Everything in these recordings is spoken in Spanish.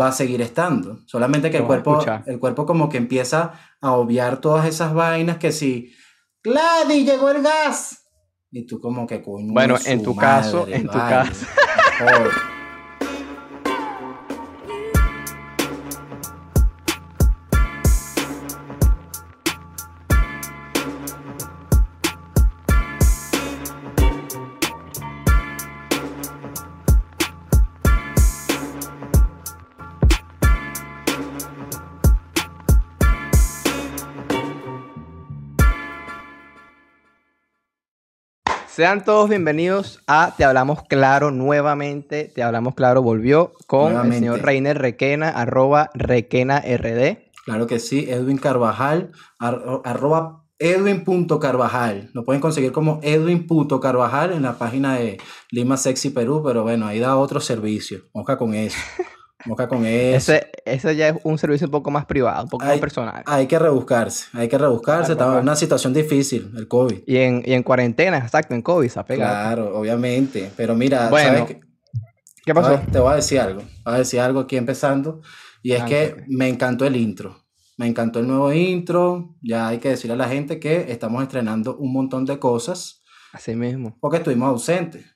va a seguir estando. Solamente que el cuerpo, el cuerpo como que empieza a obviar todas esas vainas que si, Gladys, llegó el gas. Y tú como que coño. Bueno, en tu caso, en tu caso. Sean todos bienvenidos a Te Hablamos Claro nuevamente. Te Hablamos Claro volvió con el señor Reiner Requena, arroba Requena RD. Claro que sí, Edwin Carvajal, arroba Edwin.carvajal. Lo pueden conseguir como Edwin.carvajal en la página de Lima Sexy Perú, pero bueno, ahí da otro servicio. Moja con eso. Moca con eso. Ese, ya es un servicio un poco más privado, un poco más personal. Hay que rebuscarse, hay que rebuscarse. Estaba en una situación difícil, el COVID. Y en, y en cuarentena, exacto, en COVID se ha pegado. Claro, obviamente. Pero mira, bueno, qué? ¿qué pasó? Te voy a decir algo. Voy a decir algo aquí empezando. Y es que me encantó el intro. Me encantó el nuevo intro. Ya hay que decirle a la gente que estamos estrenando un montón de cosas. Así mismo. Porque estuvimos ausentes.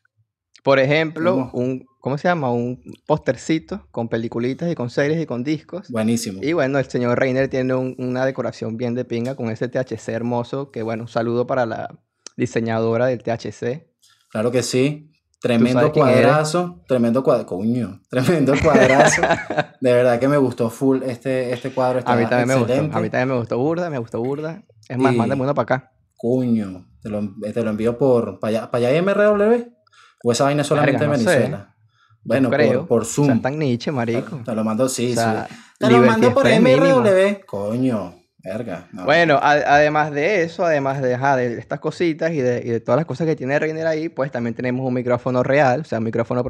Por ejemplo, un, ¿cómo se llama? Un postercito con peliculitas y con series y con discos. Buenísimo. Y bueno, el señor Reiner tiene una decoración bien de pinga con ese THC hermoso, que bueno, un saludo para la diseñadora del THC. Claro que sí. Tremendo cuadrazo, tremendo cuadrazo, coño, tremendo cuadrazo. de verdad que me gustó full este, este cuadro. A mí también me gustó, a mí también me gustó burda, me gustó burda. Es más, mándame uno para acá. Coño, te lo, te lo envío por, para allá, para allá MRW. ¿O esa vaina solamente en Venezuela? Bueno, por, por, Zoom. O sea, tan niche, marico. Te lo mando, sí, sí. Te lo mando por MRW. Coño, verga. Bueno, además de eso, además de, de estas cositas y de, y de, todas las cosas que tiene Reiner ahí, pues también tenemos un micrófono real, o sea, un micrófono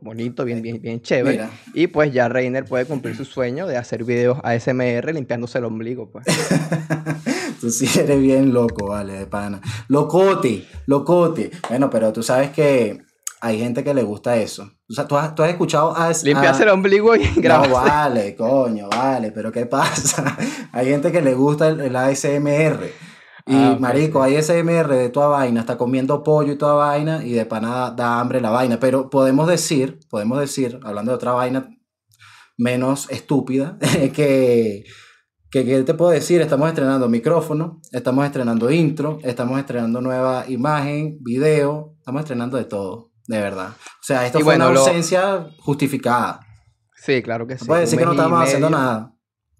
bonito, bien, bien, bien chévere. Y pues ya Reiner puede cumplir su sueño de hacer videos ASMR limpiándose el ombligo, pues. tú sí eres bien loco, vale, de pana. Locote, locote. Bueno, pero tú sabes que hay gente que le gusta eso. O sea, tú has, tú has escuchado a... Limpiarse el ombligo y grabarse. No, vale, coño, vale, pero ¿qué pasa? hay gente que le gusta el, ASMR. Y, ah, marico, hay ASMR de toda vaina, está comiendo pollo y toda vaina, y de pana da hambre la vaina. Pero podemos decir, podemos decir, hablando de otra vaina menos estúpida, que ¿Qué, te puedo decir? Estamos estrenando micrófono, estamos estrenando intro, estamos estrenando nueva imagen, video, estamos estrenando de todo, de verdad. O sea, esto fue una ausencia justificada. Sí, claro que sí. puede decir que no estamos haciendo nada.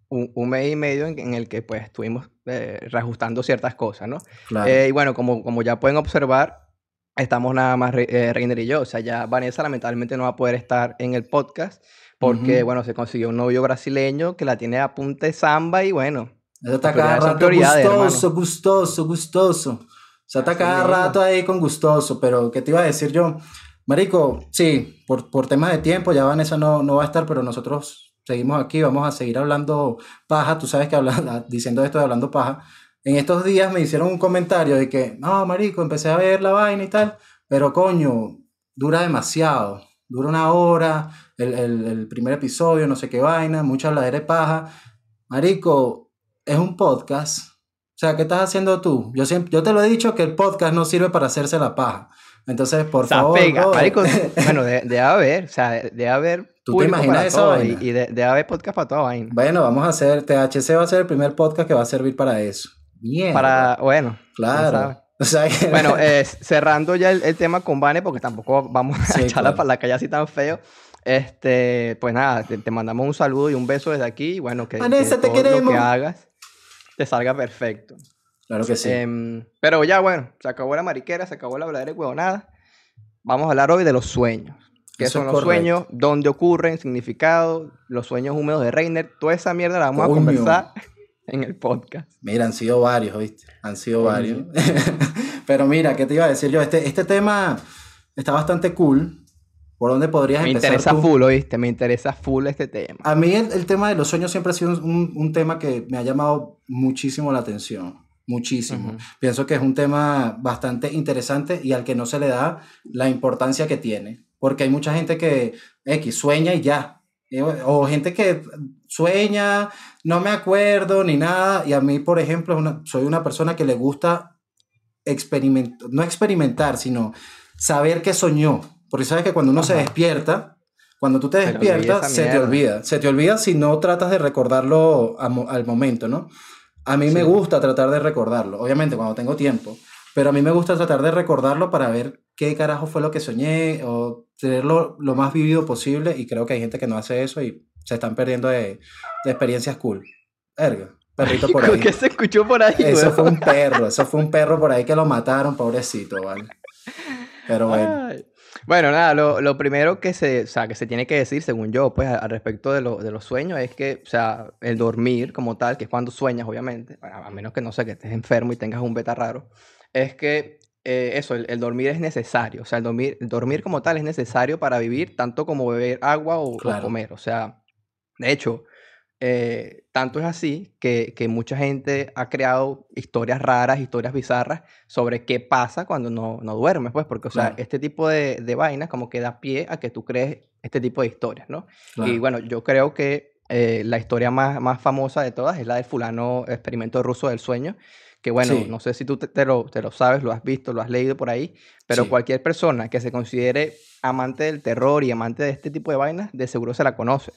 Un, mes y medio en, el que pues estuvimos eh, reajustando ciertas cosas, ¿no? Eh, y bueno, como, como ya pueden observar, estamos nada más eh, Reiner y yo. O sea, ya Vanessa lamentablemente no va a poder estar en el podcast porque, bueno, se consiguió un novio brasileño que la tiene a punta de samba y bueno. Eso está cada rato gustoso, gustoso, gustoso. Sea, está cada rato ahí con gustoso, pero ¿qué te iba a decir yo? Marico, sí, por, por temas de tiempo, ya Vanessa no, no va a estar, pero nosotros seguimos aquí, vamos a seguir hablando paja. Tú sabes que hablando, diciendo esto de hablando paja, en estos días me hicieron un comentario de que, no, Marico, empecé a ver la vaina y tal, pero coño, dura demasiado, dura una hora, el, el, primer episodio, no sé qué vaina, mucha habladera de paja. Marico, es un podcast. O sea, ¿qué estás haciendo tú? Yo, siempre, yo te lo he dicho que el podcast no sirve para hacerse la paja. Entonces, por favor. marico, bueno, debe haber, o sea, debe haber. ¿Tú te imaginas eso? Y, y debe haber podcast para toda vaina. Bueno, vamos a hacer. THC va a ser el primer podcast que va a servir para eso. Bien. Para, bueno. Claro. O sea, Bueno, eh, cerrando ya el, tema con Vane, porque tampoco vamos a echarla para la calle así tan feo. Este, pues nada, te, mandamos un saludo y un beso desde aquí. Y bueno, que, Vanessa, te queremos. lo que hagas te salga perfecto. Claro que sí. Em, pero ya, bueno, se acabó la mariquera, se acabó la verdadera huevonada. Vamos a hablar hoy de los sueños. ¿Qué son los sueños? ¿Dónde ocurren? ¿Significado? Los sueños húmedos de Reiner. Toda esa mierda la vamos a conversar en el podcast. Mira, han sido varios, ¿viste? Han sido varios. pero mira, ¿qué te iba a decir yo? Este, este tema está bastante cool ¿Por dónde podrías me empezar? Me interesa full, ¿oíste? Me interesa full este tema. A mí el, tema de los sueños siempre ha sido un, un, tema que me ha llamado muchísimo la atención. Muchísimo. Pienso que es un tema bastante interesante y al que no se le da la importancia que tiene. Porque hay mucha gente que X sueña y ya. O gente que sueña, no me acuerdo ni nada. Y a mí, por ejemplo, soy una persona que le gusta experimentar, no experimentar, sino saber que soñó. Porque sabes que cuando uno se despierta, cuando tú te despiertas, se te olvida. Se te olvida si no tratas de recordarlo al momento, ¿no? A mí me gusta tratar de recordarlo, obviamente cuando tengo tiempo, pero a mí me gusta tratar de recordarlo para ver qué carajo fue lo que soñé o tenerlo lo más vivido posible y creo que hay gente que no hace eso y se están perdiendo de, de experiencias cool. Erga, perrito por ahí. ¿Qué se escuchó por ahí? Eso fue un perro, eso fue un perro por ahí que lo mataron, pobrecito, ¿vale? Pero bueno. Bueno, nada, lo, lo, primero que se, o sea, que se tiene que decir, según yo, pues, al respecto de, lo, de los sueños, es que, o sea, el dormir como tal, que es cuando sueñas, obviamente, a menos que no sé, que estés enfermo y tengas un beta raro, es que eh, eso, el, dormir es necesario. O sea, el dormir, dormir como tal es necesario para vivir, tanto como beber agua o, comer. O sea, de hecho, eh, tanto es así que, que, mucha gente ha creado historias raras, historias bizarras sobre qué pasa cuando no, no duermes, pues, porque, o sea, este tipo de, de, vainas como que da pie a que tú crees este tipo de historias, ¿no? Y bueno, yo creo que eh, la historia más, más famosa de todas es la del fulano experimento ruso del sueño, que bueno, no sé si tú te, lo, te, lo, sabes, lo has visto, lo has leído por ahí, pero cualquier persona que se considere amante del terror y amante de este tipo de vainas, de seguro se la conoce.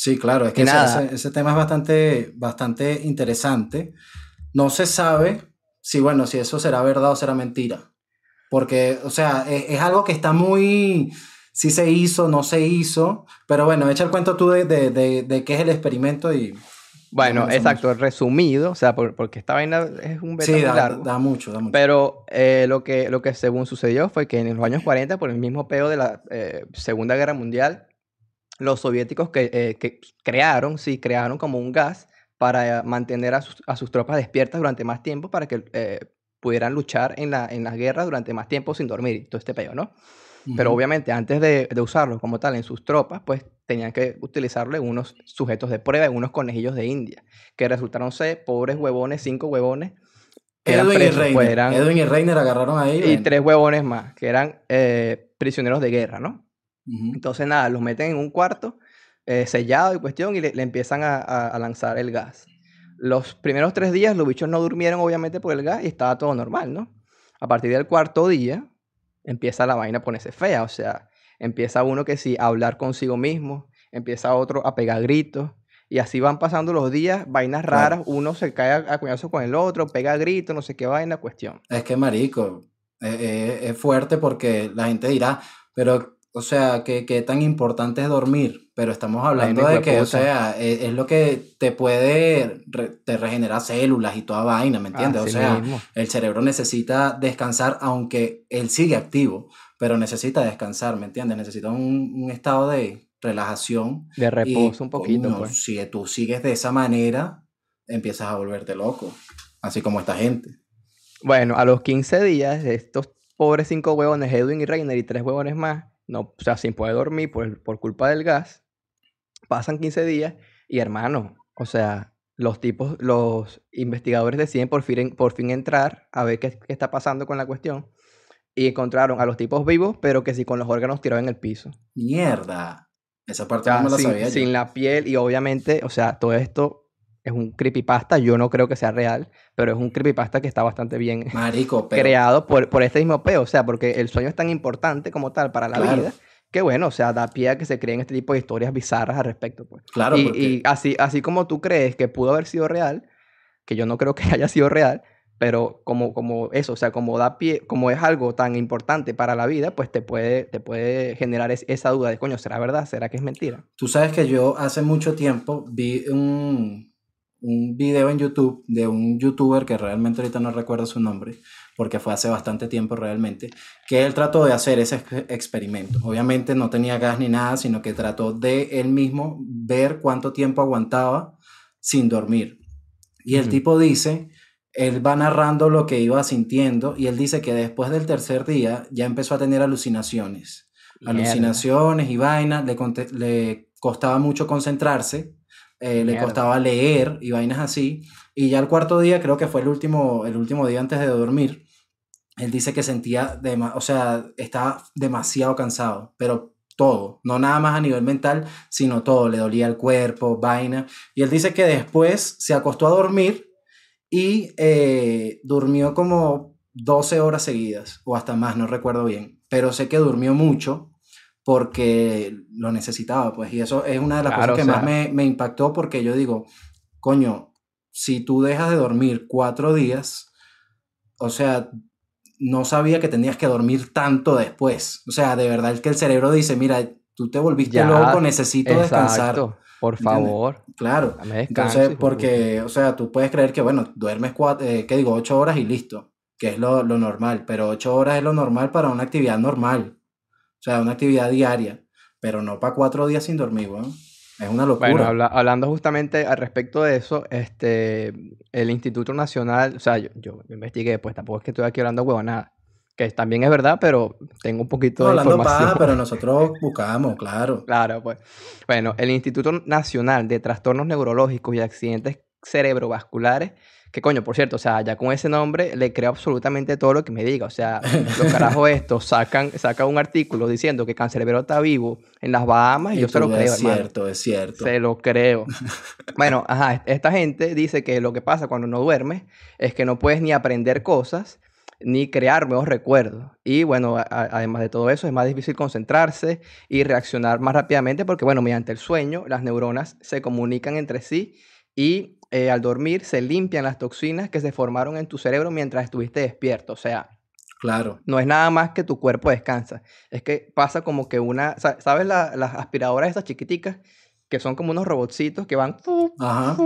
Sí, claro, es que ese, ese, tema es bastante, bastante interesante. No se sabe si, bueno, si eso será verdad o será mentira. Porque, o sea, es, es algo que está muy, si se hizo, no se hizo, pero bueno, echa el cuento tú de, de, de, de qué es el experimento y bueno, exacto, resumido, o sea, porque esta vaina es un beta sí, da, largo. da mucho, da mucho. Pero eh, lo, que, lo que según sucedió fue que en los años 40, por el mismo peo de la eh, Segunda Guerra Mundial, los soviéticos que, eh, que, crearon, sí, crearon como un gas para mantener a sus, a sus tropas despiertas durante más tiempo para que pudieran luchar en la, en las guerras durante más tiempo sin dormir, todo este peo, ¿no? Pero obviamente antes de, de, usarlo como tal en sus tropas, pues tenían que utilizarlo en unos sujetos de prueba, unos conejillos de India, que resultaron ser pobres huevones, cinco huevones. Edwin, y Reiner. Pues, Edwin y Reiner agarraron ahí. Y tres huevones más, que eran eh, prisioneros de guerra, ¿no? Entonces, nada, los meten en un cuarto eh, sellado y cuestión y le, empiezan a, a, lanzar el gas. Los primeros tres días los bichos no durmieron, obviamente, por el gas y estaba todo normal, ¿no? A partir del cuarto día, empieza la vaina a ponerse fea, o sea, empieza uno que sí a hablar consigo mismo, empieza otro a pegar gritos, y así van pasando los días, vainas raras, uno se cae a, cuñazo con el otro, pega gritos, no sé qué vaina, cuestión. Es que, marico, eh, eh, es fuerte porque la gente dirá, pero, o sea, ¿qué, tan importante es dormir? Pero estamos hablando de que, o sea, e, es, lo que te puede, te regenerar células y toda vaina, ¿me entiendes? o sea, el cerebro necesita descansar aunque él sigue activo pero necesita descansar, ¿me entiendes? Necesita un, estado de relajación. De reposo un poquito. pues. Si tú sigues de esa manera, empiezas a volverte loco, así como esta gente. Bueno, a los 15 días, estos pobres cinco huevones, Edwin y Reiner y tres huevones más, no, o sea, sin poder dormir por, por culpa del gas, pasan 15 días y hermano, o sea, los tipos, los investigadores deciden por fin, por fin entrar a ver qué, qué está pasando con la cuestión y encontraron a los tipos vivos, pero que sí con los órganos tirados en el piso. Mierda. Esa parte no me la sin, sabía. Sin la piel y obviamente, o sea, todo esto es un creepypasta. Yo no creo que sea real, pero es un creepypasta que está bastante bien Marico, creado por, por este mismo peo. O sea, porque el sueño es tan importante como tal para la vida que bueno, o sea, da pie a que se creen este tipo de historias bizarras al respecto. Pues. Claro, y, y así, así como tú crees que pudo haber sido real, que yo no creo que haya sido real, pero como, como eso, o sea, como da pie, como es algo tan importante para la vida, pues te puede, te puede generar esa duda de, coño, ¿será verdad? ¿Será que es mentira? Tú sabes que yo hace mucho tiempo vi un, un video en YouTube de un youtuber que realmente ahorita no recuerdo su nombre, porque fue hace bastante tiempo realmente, que él trató de hacer ese experimento. Obviamente no tenía gas ni nada, sino que trató de él mismo ver cuánto tiempo aguantaba sin dormir. Y el tipo dice él va narrando lo que iba sintiendo y él dice que después del tercer día ya empezó a tener alucinaciones. Alucinaciones y vainas, le, le costaba mucho concentrarse, eh, le costaba leer y vainas así. Y ya el cuarto día, creo que fue el último, el último día antes de dormir, él dice que sentía, o sea, estaba demasiado cansado, pero todo, no nada más a nivel mental, sino todo, le dolía el cuerpo, vaina. Y él dice que después se acostó a dormir y eh, durmió como 12 horas seguidas, o hasta más, no recuerdo bien, pero sé que durmió mucho porque lo necesitaba, pues, y eso es una de las cosas que más me, me impactó porque yo digo, coño, si tú dejas de dormir cuatro días, o sea, no sabía que tenías que dormir tanto después. O sea, de verdad es que el cerebro dice, mira, tú te volviste loco, necesito descansar. Por favor. Claro. Entonces, porque, o sea, tú puedes creer que, bueno, duermes cuatro, eh, ¿qué digo? Ocho horas y listo, que es lo, normal, pero ocho horas es lo normal para una actividad normal. O sea, una actividad diaria, pero no para cuatro días sin dormir, ¿no? Es una locura. Bueno, hablando justamente al respecto de eso, este, el Instituto Nacional, o sea, yo, yo investigué, pues tampoco es que estoy aquí hablando huevonada, que también es verdad, pero tengo un poquito de hablando información. pero nosotros buscamos, claro. Claro, pues. Bueno, el Instituto Nacional de Trastornos Neurológicos y Accidentes Cerebrovasculares que coño, por cierto, o sea, ya con ese nombre le creo absolutamente todo lo que me diga. O sea, los carajos estos sacan, sacan un artículo diciendo que Cancerbero está vivo en las Bahamas y, yo se lo creo, Es cierto, es cierto. Se lo creo. bueno, ajá, esta gente dice que lo que pasa cuando no duermes es que no puedes ni aprender cosas ni crear nuevos recuerdos. Y bueno, además de todo eso, es más difícil concentrarse y reaccionar más rápidamente porque, bueno, mediante el sueño, las neuronas se comunican entre sí y eh, al dormir se limpian las toxinas que se formaron en tu cerebro mientras estuviste despierto. O sea, claro. no es nada más que tu cuerpo descansa. Es que pasa como que una, ¿sabes las aspiradoras esas chiquiticas? Que son como unos robotcitos que van... Ajá.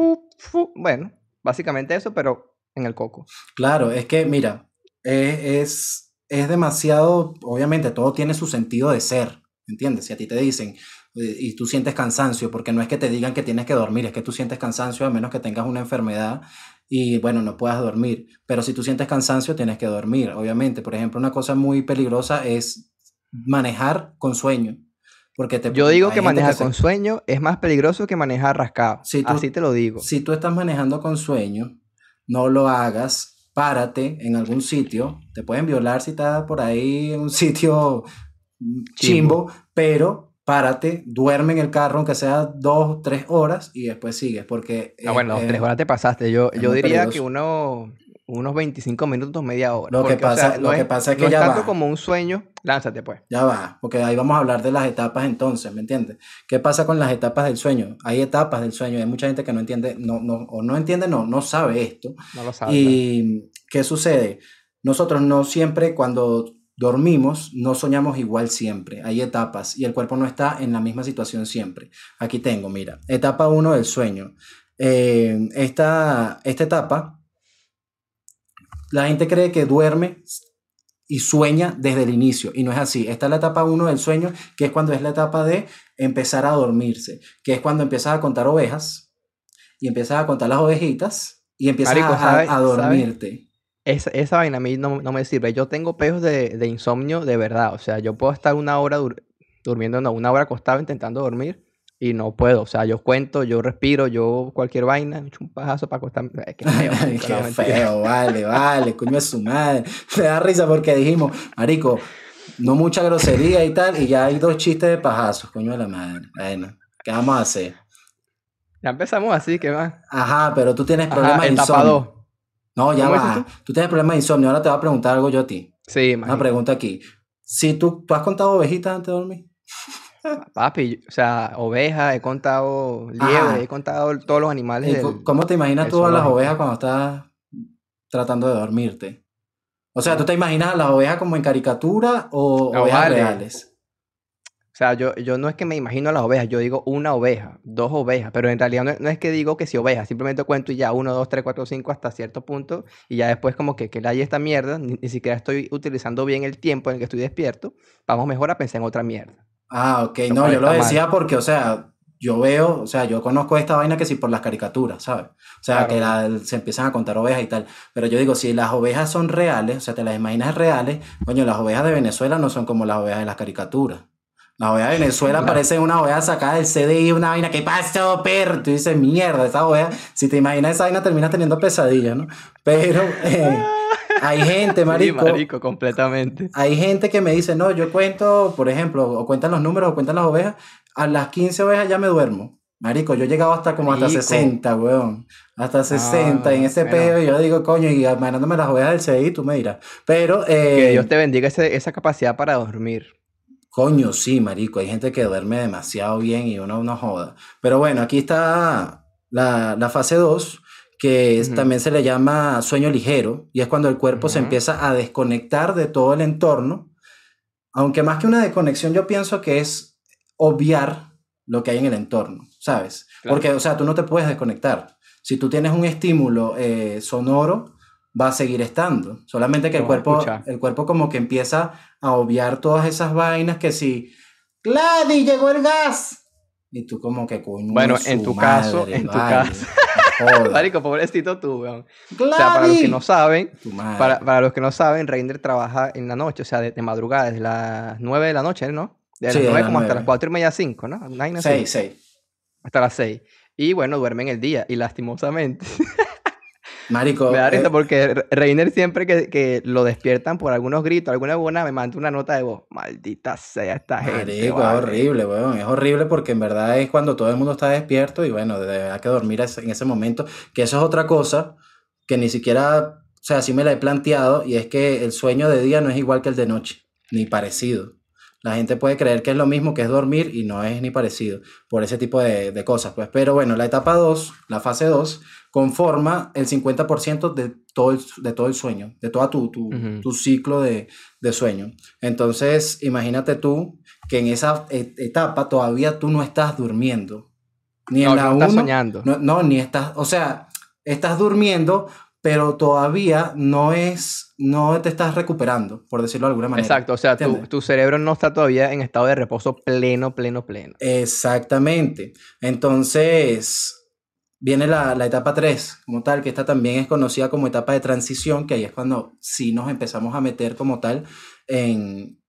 bueno, básicamente eso, pero en el coco. Claro, es que, mira, es, es demasiado, obviamente todo tiene su sentido de ser, ¿entiendes? Si a ti te dicen, y tú sientes cansancio, porque no es que te digan que tienes que dormir, es que tú sientes cansancio a menos que tengas una enfermedad y bueno, no puedas dormir. Pero si tú sientes cansancio, tienes que dormir, obviamente. Por ejemplo, una cosa muy peligrosa es manejar con sueño. Porque te, Yo digo que manejar con sueño es más peligroso que manejar rascado. Así te lo digo. Si tú estás manejando con sueño, no lo hagas, párate en algún sitio. Te pueden violar si estás por ahí en un sitio chimbo. pero párate, duerme en el carro, aunque sea dos, tres horas, y después sigues, porque... Ah, bueno, tres horas te pasaste. Yo, yo diría que uno, unos 25 minutos, media hora. Lo, que, pasa, lo que pasa es que no ya es tanto como un sueño, lánzate pues. Ya va, porque ahí vamos a hablar de las etapas entonces, ¿me entiendes? ¿Qué pasa con las etapas del sueño? Hay etapas del sueño, hay mucha gente que no entiende, no, no, o no entiende, no, no sabe esto. No lo sabe. ¿Y qué sucede? Nosotros no siempre cuando dormimos, no soñamos igual siempre. Hay etapas y el cuerpo no está en la misma situación siempre. Aquí tengo, mira, etapa 1 del sueño. Eh, esta, esta etapa, la gente cree que duerme y sueña desde el inicio y no es así. Esta es la etapa 1 del sueño, que es cuando es la etapa de empezar a dormirse, que es cuando empiezas a contar ovejas y empiezas a contar las ovejitas y empiezas a, dormirte. Esa, esa vaina a mí no, me sirve. Yo tengo peos de, insomnio de verdad. O sea, yo puedo estar una hora durmiendo, no, una hora acostado intentando dormir y no puedo. O sea, yo cuento, yo respiro, yo cualquier vaina, me echo un pajazo para acostarme. Es que feo, Qué feo, vale, vale, coño es su madre. Me da risa porque dijimos, marico, no mucha grosería y tal, y ya hay dos chistes de pajazos, coño de la madre. Bueno, ¿qué vamos a hacer? Ya empezamos así, ¿qué va? Ajá, pero tú tienes problemas de insomnio. No, ya va. Tú? tienes problemas de insomnio. Ahora te voy a preguntar algo yo a ti. Sí, Una pregunta aquí. Si tú, ¿tú has contado ovejitas antes de dormir? Papi, o sea, ovejas, he contado liebre, he contado todos los animales. ¿Cómo te imaginas tú a las ovejas cuando estás tratando de dormirte? O sea, ¿tú te imaginas a las ovejas como en caricatura o ovejas reales? O sea, yo, yo no es que me imagino las ovejas, yo digo una oveja, dos ovejas, pero en realidad no, es que digo que si ovejas, simplemente cuento y ya uno, dos, tres, cuatro, cinco hasta cierto punto y ya después como que, que hay esta mierda, ni, siquiera estoy utilizando bien el tiempo en el que estoy despierto, vamos mejor a pensar en otra mierda. Ah, ok, no, yo lo decía porque, o sea, yo veo, o sea, yo conozco esta vaina que sí por las caricaturas, ¿sabes? O sea, que se empiezan a contar ovejas y tal. Pero yo digo, si las ovejas son reales, o sea, te las imaginas reales, coño, las ovejas de Venezuela no son como las ovejas de las caricaturas. La OEA de Venezuela parece una OEA sacada del CDI, una vaina, ¿qué pasó, perro? Tú dices, mierda, esa OEA, si te imaginas esa vaina terminas teniendo pesadillas, ¿no? Pero, eh, hay gente, marico. Sí, marico, completamente. Hay gente que me dice, no, yo cuento, por ejemplo, o cuentan los números o cuentan las ovejas, a las 15 ovejas ya me duermo. Marico, yo he llegado hasta como hasta 60, weón. Hasta 60 en ese pedo. Y yo digo, coño, y mandándome las ovejas del CI, tú me dirás. Pero. Eh, que Dios te bendiga esa capacidad para dormir. Coño, sí, marico. Hay gente que duerme demasiado bien y uno no joda. Pero bueno, aquí está la, la fase 2, que también se le llama sueño ligero. Y es cuando el cuerpo se empieza a desconectar de todo el entorno. Aunque más que una desconexión, yo pienso que es obviar lo que hay en el entorno, ¿sabes? Porque, o sea, tú no te puedes desconectar. Si tú tienes un estímulo eh, sonoro, va a seguir estando. Solamente que el cuerpo, el cuerpo como que empieza a obviar todas esas vainas que si, Gladys, llegó el gas. Y tú como que coño. Bueno, en tu caso, en tu caso. Marico, pobrecito tú, weón. O sea, para los que no saben, para, para, los que no saben, Reiner trabaja en la noche, o sea, de, madrugada, desde las 9 de la noche, ¿no? De las 9 como hasta las 4 y media, 5, ¿no? 6, 6. Hasta las 6. Y bueno, duermen el día. Y lastimosamente. Marico. Me da risa eh, porque Reiner siempre que, que, lo despiertan por algunos gritos, alguna buena, me manda una nota de voz. Maldita sea esta gente. Marico, es horrible, weón. Es horrible porque en verdad es cuando todo el mundo está despierto y bueno, hay que dormir en ese momento. Que eso es otra cosa que ni siquiera, o sea, sí me la he planteado y es que el sueño de día no es igual que el de noche, ni parecido. La gente puede creer que es lo mismo que es dormir y no es ni parecido por ese tipo de, de cosas. Pues. Pero bueno, la etapa 2, la fase 2, conforma el 50% de todo, el, de todo el sueño, de todo tu, tu, tu ciclo de, de, sueño. Entonces, imagínate tú que en esa etapa todavía tú no estás durmiendo. Ni en la no estás soñando. No, no, ni estás, o sea, estás durmiendo, pero todavía no es, no te estás recuperando, por decirlo de alguna manera. Exacto, o sea, tu, tu, cerebro no está todavía en estado de reposo pleno, pleno, pleno. Exactamente. Entonces, viene la, la etapa 3, como tal, que esta también es conocida como etapa de transición, que ahí es cuando sí nos empezamos a meter como tal en,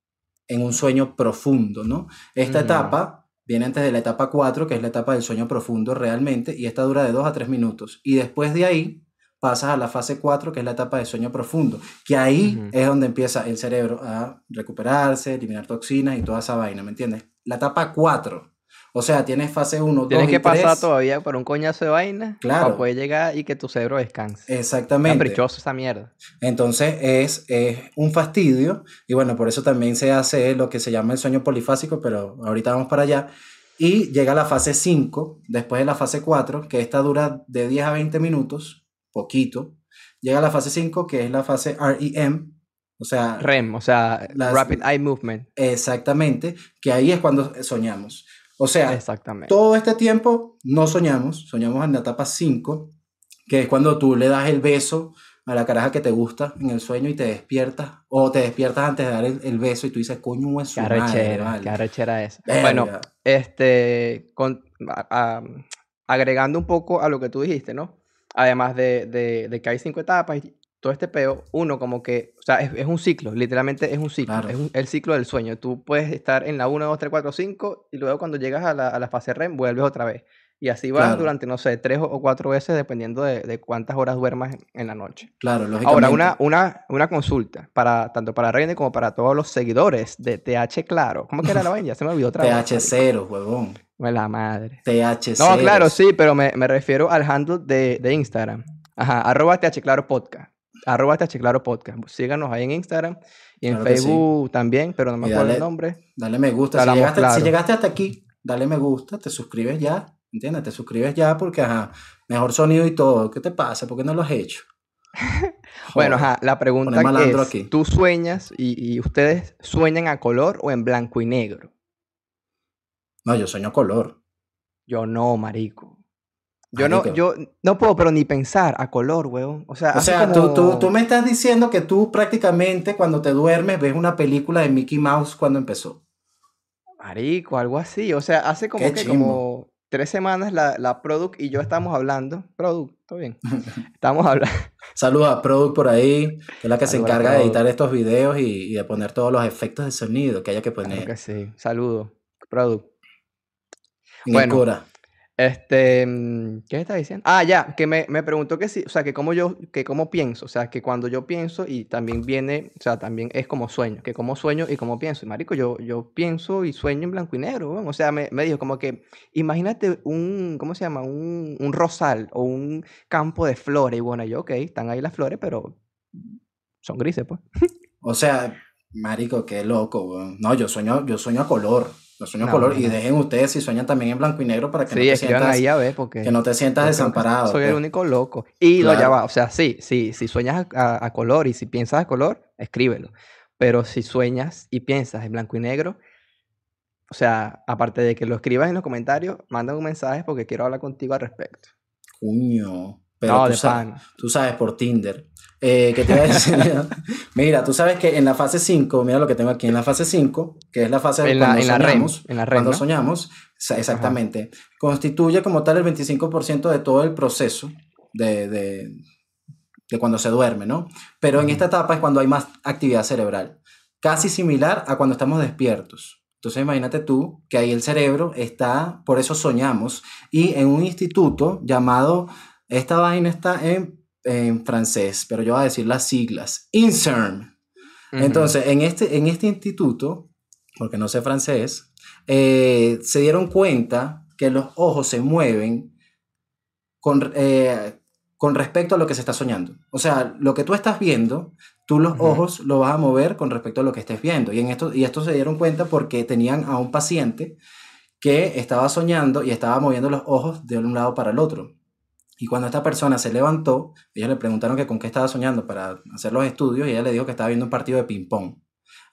en un sueño profundo, ¿no? Esta etapa viene antes de la etapa 4, que es la etapa del sueño profundo realmente, y esta dura de 2 a 3 minutos. Y después de ahí pasas a la fase 4, que es la etapa de sueño profundo, que ahí es donde empieza el cerebro a recuperarse, eliminar toxinas y toda esa vaina, ¿me entiendes? La etapa 4. O sea, tienes fase 1, 2 Tienes que pasar todavía por un coñazo de vaina claro. para poder llegar y que tu cerebro descanse. Exactamente. Caprichoso esa mierda. Entonces es, es un fastidio y bueno, por eso también se hace lo que se llama el sueño polifásico, pero ahorita vamos para allá. Y llega la fase 5, después de la fase 4, que esta dura de 10 a 20 minutos, poquito. Llega la fase 5, que es la fase REM, o sea... REM, o sea, Rapid Eye Movement. Exactamente, que ahí es cuando soñamos. O sea, exactamente. todo este tiempo no soñamos, soñamos en la etapa 5, que es cuando tú le das el beso a la caraja que te gusta en el sueño y te despiertas, o te despiertas antes de dar el, beso y tú dices, coño, es su qué arrechera, qué arrechera es. Bueno, este, con, agregando un poco a lo que tú dijiste, ¿no? además de, de, que hay cinco etapas y todo este peo, uno como que, o sea, es, un ciclo, literalmente es un ciclo, es el ciclo del sueño. Tú puedes estar en la 1, 2, 3, 4, 5 y luego cuando llegas a la, a la fase REM vuelves otra vez. Y así vas durante, no sé, tres o cuatro veces dependiendo de, de cuántas horas duermas en, la noche. Claro, lógicamente. Ahora, una, una, una consulta, para, tanto para Reine como para todos los seguidores de TH Claro. ¿Cómo que era la vaina? Ya se me olvidó otra vez. TH0, huevón. La madre. TH0. No, claro, sí, pero me, me refiero al handle de, de, Instagram. Ajá, arroba TH Claro Podcast. Arroba TH Claro Podcast. Síganos ahí en Instagram y en Facebook también, pero no me acuerdo el nombre. Dale me gusta. Si llegaste, si llegaste hasta aquí, dale me gusta, te suscribes ya ¿Entiendes? Te suscribes ya porque, ajá, mejor sonido y todo. ¿Qué te pasa? ¿Por qué no lo has hecho? bueno, ajá, la pregunta es, ¿tú sueñas y, ustedes sueñan a color o en blanco y negro? No, yo sueño a color. Yo no, marico. Yo no, yo no puedo, pero ni pensar a color, weón. O sea, o sea tú, tú, tú, me estás diciendo que tú prácticamente cuando te duermes ves una película de Mickey Mouse cuando empezó. Marico, algo así. O sea, hace como que como tres semanas la, la Product y yo estamos hablando. Product, todo bien. Estamos hablando. Saludos a Product por ahí, que es la que se encarga de editar estos videos y, y, de poner todos los efectos de sonido que haya que poner. Claro que sí. Saludos, Product. bueno, Este, mm, ¿qué está diciendo? Ah, ya, que me, me, preguntó que sí, o sea, que cómo yo, que cómo pienso, o sea, que cuando yo pienso y también viene, o sea, también es como sueño, que cómo sueño y cómo pienso. Y marico, yo, yo pienso y sueño en blanco y negro, o sea, me, dijo como que, imagínate un, ¿cómo se llama? Un, un rosal o un campo de flores. Y bueno, yo, ok, están ahí las flores, pero son grises, pues. O sea, marico, qué loco, No, yo sueño, yo sueño a color. Los sueños color. Y dejen ustedes si sueñan también en blanco y negro para que no te sientas. ahí a ver porque que no te sientas desamparado. Soy el pues. único loco. Y lo ya va. O sea, sí, sí, si sueñas a, color y si piensas a color, escríbelo. Pero si sueñas y piensas en blanco y negro, o sea, aparte de que lo escribas en los comentarios, manda un mensaje porque quiero hablar contigo al respecto. Cuño. Pero no, tú, sabes, tú sabes por Tinder. Eh, ¿Qué te voy a decir? mira, tú sabes que en la fase 5, mira lo que tengo aquí, en la fase 5, que es la fase de cuando soñamos, en la cuando soñamos, exactamente, constituye como tal el 25% de todo el proceso de, de, de, cuando se duerme, ¿no? Pero en esta etapa es cuando hay más actividad cerebral, casi similar a cuando estamos despiertos. Entonces imagínate tú que ahí el cerebro está, por eso soñamos, y en un instituto llamado, esta vaina está en en francés, pero yo voy a decir las siglas. INSERM. Entonces, en este, en este instituto, porque no sé francés, eh, se dieron cuenta que los ojos se mueven con, eh, con respecto a lo que se está soñando. O sea, lo que tú estás viendo, tú los ojos lo vas a mover con respecto a lo que estés viendo. Y, en esto, y esto se dieron cuenta porque tenían a un paciente que estaba soñando y estaba moviendo los ojos de un lado para el otro. Y cuando esta persona se levantó, ellos le preguntaron que con qué estaba soñando para hacer los estudios y ella le dijo que estaba viendo un partido de ping-pong.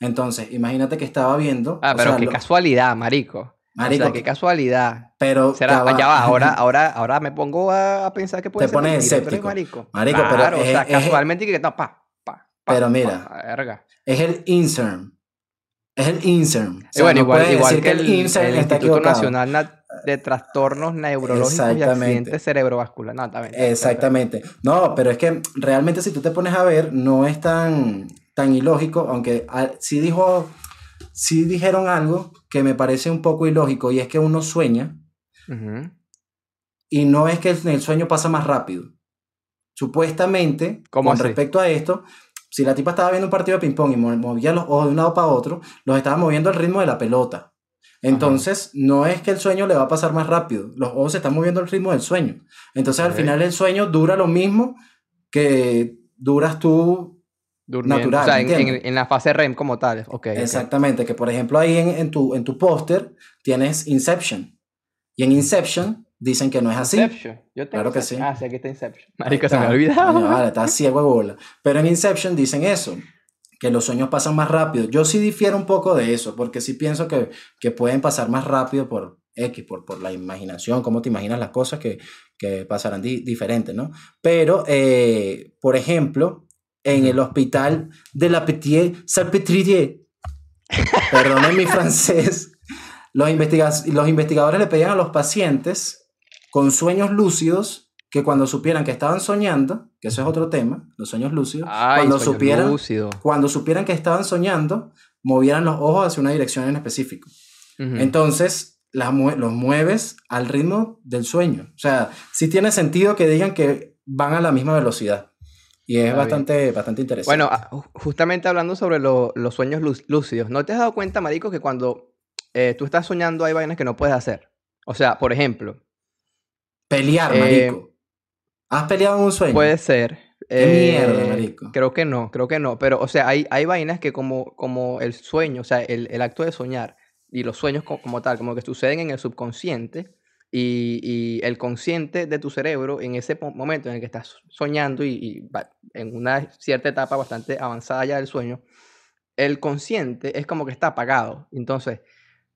Entonces, imagínate que estaba viendo. Ah, pero qué casualidad, marico. Marico. O sea, qué casualidad. Pero. ya va, ahora, ahora, ahora me pongo a, pensar que puede Te ser. Te pones escéptico. marico. Marico, claro, pero. o sea, casualmente que no, pa, pa, Pero mira. es el INSERM. Es el INSERM. bueno, igual, igual que, el, INSERM el Instituto Nacional de trastornos neurológicos y accidentes cerebrovasculares. No, Exactamente. No, pero es que realmente si tú te pones a ver, no es tan, tan ilógico, aunque ah, sí dijo, sí dijeron algo que me parece un poco ilógico y es que uno sueña y no es que el, sueño pasa más rápido. Supuestamente, con respecto a esto, si la tipa estaba viendo un partido de ping-pong y movía los ojos de un lado para otro, los estaba moviendo al ritmo de la pelota. Entonces, no es que el sueño le va a pasar más rápido, los ojos se están moviendo al ritmo del sueño. Entonces, al final el sueño dura lo mismo que duras tú natural. O sea, en, la fase REM como tal. Okay, Exactamente, que por ejemplo ahí en, tu, en tu póster tienes Inception. Y en Inception dicen que no es así. Inception. Yo tengo claro que sí. Ah, sí, aquí está Inception. Marico, se me ha olvidado. Vale, está ciego de bola. Pero en Inception dicen eso que los sueños pasan más rápido. Yo sí difiero un poco de eso, porque sí pienso que, que pueden pasar más rápido por X, por, por la imaginación, cómo te imaginas las cosas que, que pasarán diferentes, ¿no? Pero, eh, por ejemplo, en el hospital de la Petit Salpêtrière, perdonen mi francés, los, los investigadores le pedían a los pacientes con sueños lúcidos que cuando supieran que estaban soñando, que eso es otro tema, los sueños lúcidos, cuando, supieran, cuando supieran que estaban soñando, movieran los ojos hacia una dirección en específico. Entonces, los mueves al ritmo del sueño. O sea, sí tiene sentido que digan que van a la misma velocidad. Y es bastante, bastante interesante. Bueno, ah, justamente hablando sobre los sueños lúcidos, ¿no te has dado cuenta, Marico, que cuando eh, tú estás soñando hay vainas que no puedes hacer? O sea, por ejemplo... Pelear, eh, Marico. ¿Has peleado en un sueño? Puede ser. ¿Qué mierda, eh, marico? Creo que no, creo que no. Pero, o sea, hay, hay vainas que como, como el sueño, o sea, el, el acto de soñar y los sueños como, tal, como que suceden en el subconsciente y, y, el consciente de tu cerebro en ese momento en el que estás soñando y, y en una cierta etapa bastante avanzada ya del sueño, el consciente es como que está apagado. Entonces,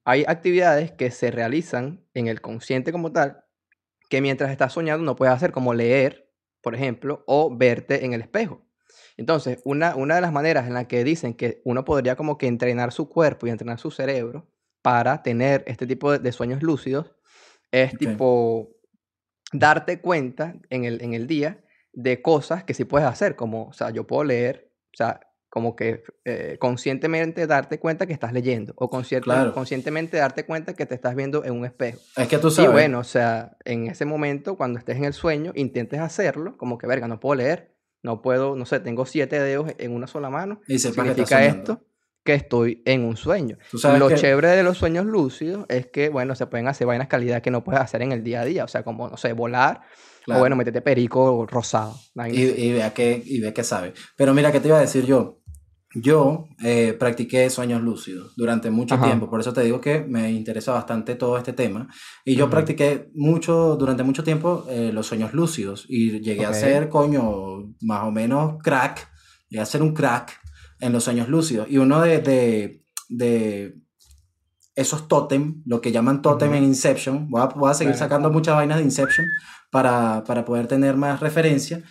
hay actividades que se realizan en el consciente como tal que mientras estás soñando no puedes hacer, como leer, por ejemplo, o verte en el espejo. Entonces, una, una de las maneras en la que dicen que uno podría como que entrenar su cuerpo y entrenar su cerebro para tener este tipo de, sueños lúcidos es tipo darte cuenta en el, en el día de cosas que sí puedes hacer, como, o sea, yo puedo leer, o sea, como que eh, conscientemente darte cuenta que estás leyendo o conscientemente darte cuenta que te estás viendo en un espejo. Es que tú sabes. Y bueno, o sea, en ese momento, cuando estés en el sueño, intentes hacerlo, como que, verga, no puedo leer, no puedo, no sé, tengo siete dedos en una sola mano. Y significa esto que estoy en un sueño. Lo chévere de los sueños lúcidos es que, bueno, se pueden hacer vainas calidad que no puedes hacer en el día a día. O sea, como, no sé, volar o, bueno, meterte perico rosado. Y, y, vea que, y ve que sabe. Pero mira, ¿qué te iba a decir yo? Yo eh, practiqué sueños lúcidos durante mucho tiempo, por eso te digo que me interesa bastante todo este tema. Y yo practiqué mucho, durante mucho tiempo, eh, los sueños lúcidos y llegué a ser, coño, más o menos crack, llegué a ser un crack en los sueños lúcidos. Y uno de, de, de esos totem, lo que llaman totem en Inception, voy a, voy a seguir sacando muchas vainas de Inception para, para poder tener más referencia.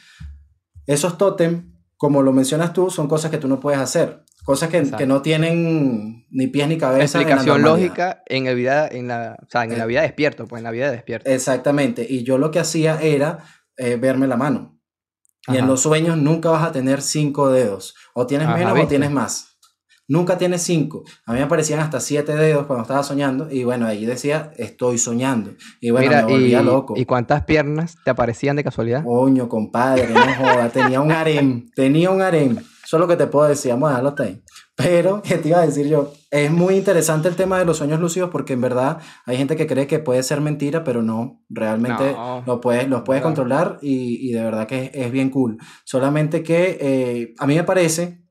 Esos totem, como lo mencionas tú, son cosas que tú no puedes hacer. Cosas que, que no tienen ni pies ni cabeza. Explicación lógica en, el vida, en, la, o sea, en la eh. vida despierto, pues en la vida despierto. Exactamente. Y yo lo que hacía era eh, verme la mano. Y en los sueños nunca vas a tener cinco dedos. O tienes menos o tienes más. Nunca tienes cinco. A mí me aparecían hasta siete dedos cuando estaba soñando. Y bueno, ahí decía, estoy soñando. Y bueno, me volvía loco. ¿Y cuántas piernas te aparecían de casualidad? Coño, compadre, no joda. Tenía un harem. Tenía un harem. Eso es lo que te puedo decir. Vamos a dejarlo ahí. Pero, ¿qué te iba a decir yo? Es muy interesante el tema de los sueños lúcidos porque en verdad hay gente que cree que puede ser mentira, pero no, realmente lo puedes, los puedes controlar y, y, de verdad que es, bien cool. Solamente que eh, a mí me parece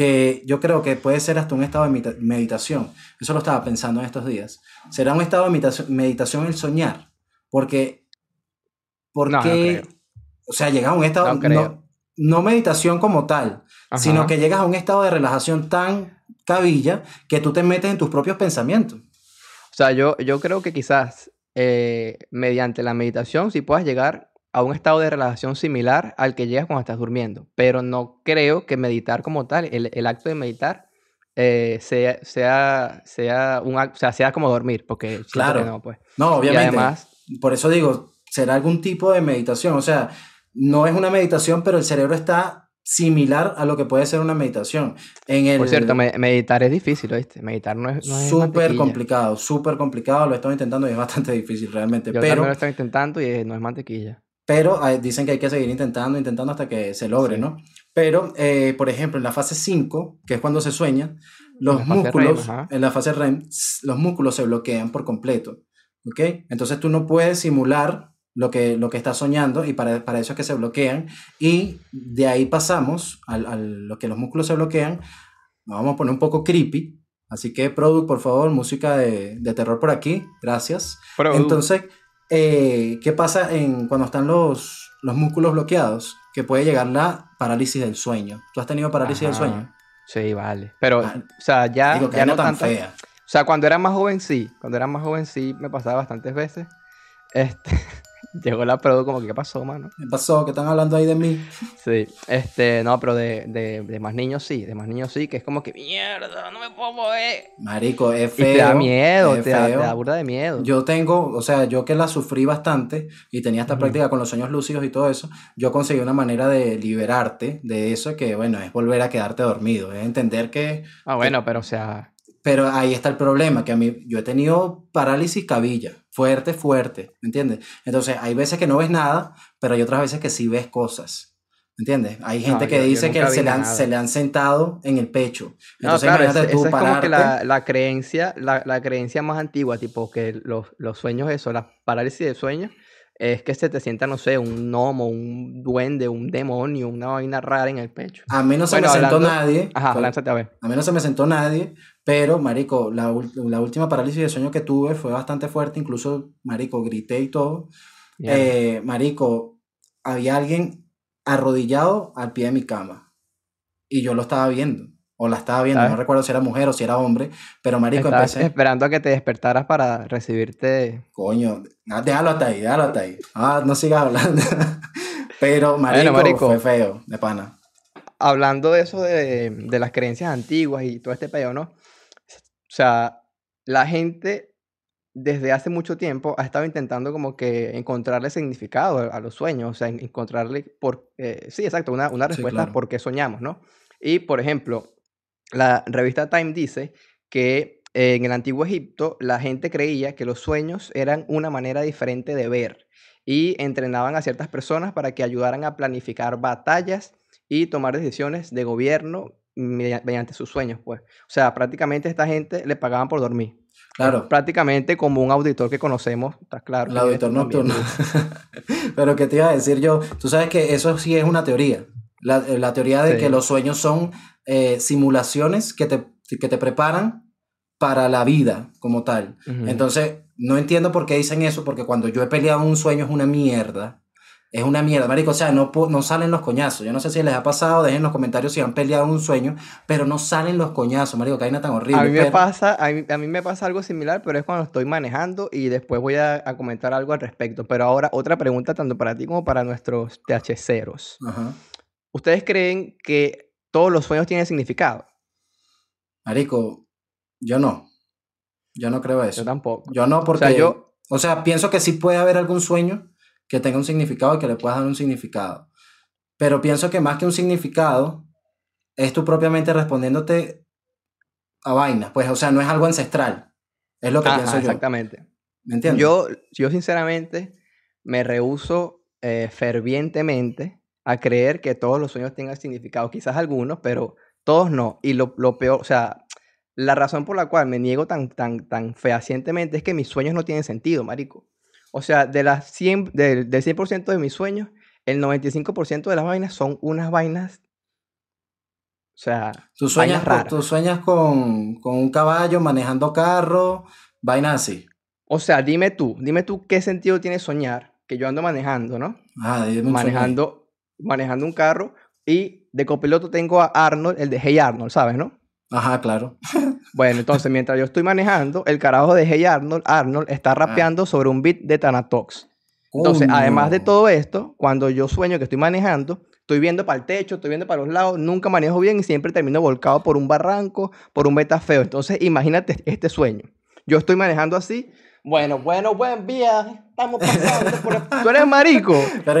que yo creo que puede ser hasta un estado de meditación. Eso lo estaba pensando en estos días. Será un estado de meditación el soñar, porque, porque, o sea, llega a un estado, no, no meditación como tal, sino que llegas a un estado de relajación tan cabilla que tú te metes en tus propios pensamientos. O sea, yo, yo creo que quizás eh, mediante la meditación sí puedas llegar a un estado de relajación similar al que llegas cuando estás durmiendo, pero no creo que meditar como tal, el, acto de meditar, eh, sea, sea, sea, un, o sea, sea como dormir, porque claro, no, pues. no, obviamente. además, por eso digo, será algún tipo de meditación, o sea, no es una meditación, pero el cerebro está similar a lo que puede ser una meditación. En el, Por cierto, meditar es difícil, ¿viste? Meditar no es... súper complicado, súper complicado, lo estado intentando y es bastante difícil realmente. Yo pero lo estoy intentando y no es mantequilla. Pero dicen que hay que seguir intentando, intentando hasta que se logre, ¿no? Pero, eh, por ejemplo, en la fase 5, que es cuando se sueña, los músculos, en la fase REM, los músculos se bloquean por completo, ¿ok? Entonces tú no puedes simular lo que, lo que está soñando y para, para, eso es que se bloquean. Y de ahí pasamos a, lo que los músculos se bloquean. vamos a poner un poco creepy. Así que, Product, por favor, música de, de terror por aquí. Gracias. Entonces, eh, ¿qué pasa en, cuando están los, los músculos bloqueados? Que puede llegar la parálisis del sueño. ¿Tú has tenido parálisis del sueño? Sí, vale. Pero, o sea, ya, ya no, tan fea. O sea, cuando era más joven sí. Cuando era más joven sí me pasaba bastantes veces. Este. Llegó la produ como que, ¿qué pasó, mano? ¿Qué pasó? ¿Qué están hablando ahí de mí? Sí, este, no, pero de, de, de, más niños sí, de más niños sí, que es como que, mierda, no me puedo mover. Marico, es feo. Y te da miedo, te da, te da, burda de miedo. Yo tengo, o sea, yo que la sufrí bastante y tenía esta práctica con los sueños lúcidos y todo eso, yo conseguí una manera de liberarte de eso que, bueno, es volver a quedarte dormido, es entender que... Ah, bueno, pero o sea... Pero ahí está el problema, que a mí, yo he tenido parálisis cabilla fuerte, fuerte, ¿me entiendes? Entonces, hay veces que no ves nada, pero hay otras veces que sí ves cosas. ¿Me entiendes? Hay gente que dice que se le, han, se le, han, sentado en el pecho. Entonces, no, claro, esa es como que la, la creencia, la, la, creencia más antigua, tipo que los, los sueños, eso, la parálisis de sueño, es que se te sienta, no sé, un gnomo, un duende, un demonio, una vaina rara en el pecho. A mí no se me sentó nadie. Ajá, lánzate a ver. A mí no se me sentó nadie, pero, marico, la, la, última parálisis de sueño que tuve fue bastante fuerte, incluso, marico, grité y todo. Eh, marico, había alguien arrodillado al pie de mi cama y yo lo estaba viendo o la estaba viendo, no recuerdo si era mujer o si era hombre, pero marico Estabas empecé... esperando a que te despertaras para recibirte... Coño, ah, déjalo hasta ahí, déjalo hasta ahí. Ah, no sigas hablando. pero marico, fue feo, de pana. Hablando de eso de, de las creencias antiguas y todo este pedo, ¿no? O sea, la gente desde hace mucho tiempo ha estado intentando como que encontrarle significado a los sueños, o sea, encontrarle por... Eh, sí, exacto, una, una respuesta a por qué soñamos, ¿no? Y, por ejemplo, la revista Time dice que en el antiguo Egipto la gente creía que los sueños eran una manera diferente de ver y entrenaban a ciertas personas para que ayudaran a planificar batallas y tomar decisiones de gobierno mediante sus sueños, pues. O sea, prácticamente esta gente le pagaban por dormir. Claro. Prácticamente como un auditor que conocemos, está claro. El auditor nocturno. Pero que te iba a decir yo, tú sabes que eso sí es una teoría. La, eh, teoría de que los sueños son eh, simulaciones que te, que te preparan para la vida como tal. Entonces, no entiendo por qué dicen eso, porque cuando yo he peleado un sueño es una mierda. Es una mierda, marico. O sea, no, no salen los coñazos. Yo no sé si les ha pasado, dejen en los comentarios si han peleado un sueño, pero no salen los coñazos, marico. Que vaina tan horrible. A mí, me pasa, a mí, me pasa algo similar, pero es cuando estoy manejando y después voy a, comentar algo al respecto. Pero ahora, otra pregunta tanto para ti como para nuestros THCeros. ¿Ustedes creen que todos los sueños tienen significado? Marico, yo no. Yo no creo eso. Yo tampoco. Yo no, porque. O sea, yo... o sea, pienso que sí puede haber algún sueño que tenga un significado y que le puedas dar un significado. Pero pienso que más que un significado, es tú propiamente respondiéndote a vainas. Pues, o sea, no es algo ancestral. Es lo que pienso yo. Exactamente. ¿Me entiendes? Yo, yo sinceramente, me rehuso eh, fervientemente a creer que todos los sueños tengan significado. Quizás algunos, pero todos no. Y lo, lo peor, o sea, la razón por la cual me niego tan, tan, tan fehacientemente es que mis sueños no tienen sentido, marico. O sea, de las 100, del, 100% de mis sueños, el 95% de las vainas son unas vainas. O sea, tú sueñas, raras. Tú sueñas con, un caballo manejando carro, vainas así. O sea, dime tú, dime tú qué sentido tiene soñar que yo ando manejando, ¿no? Ah, dime manejando, manejando un carro y de copiloto tengo a Arnold, el de Hey Arnold, ¿sabes, no? Ajá, claro. Bueno, entonces mientras yo estoy manejando, el carajo de Hey Arnold, Arnold está ah. rapeando sobre un beat de Thanatox. Entonces, además de todo esto, cuando yo sueño que estoy manejando, estoy viendo para el techo, estoy viendo para los lados, nunca manejo bien y siempre termino volcado por un barranco, por un beta feo. Entonces, imagínate este sueño. Yo estoy manejando así, bueno, bueno, buen viaje. Estamos pasando por Tú eres marico.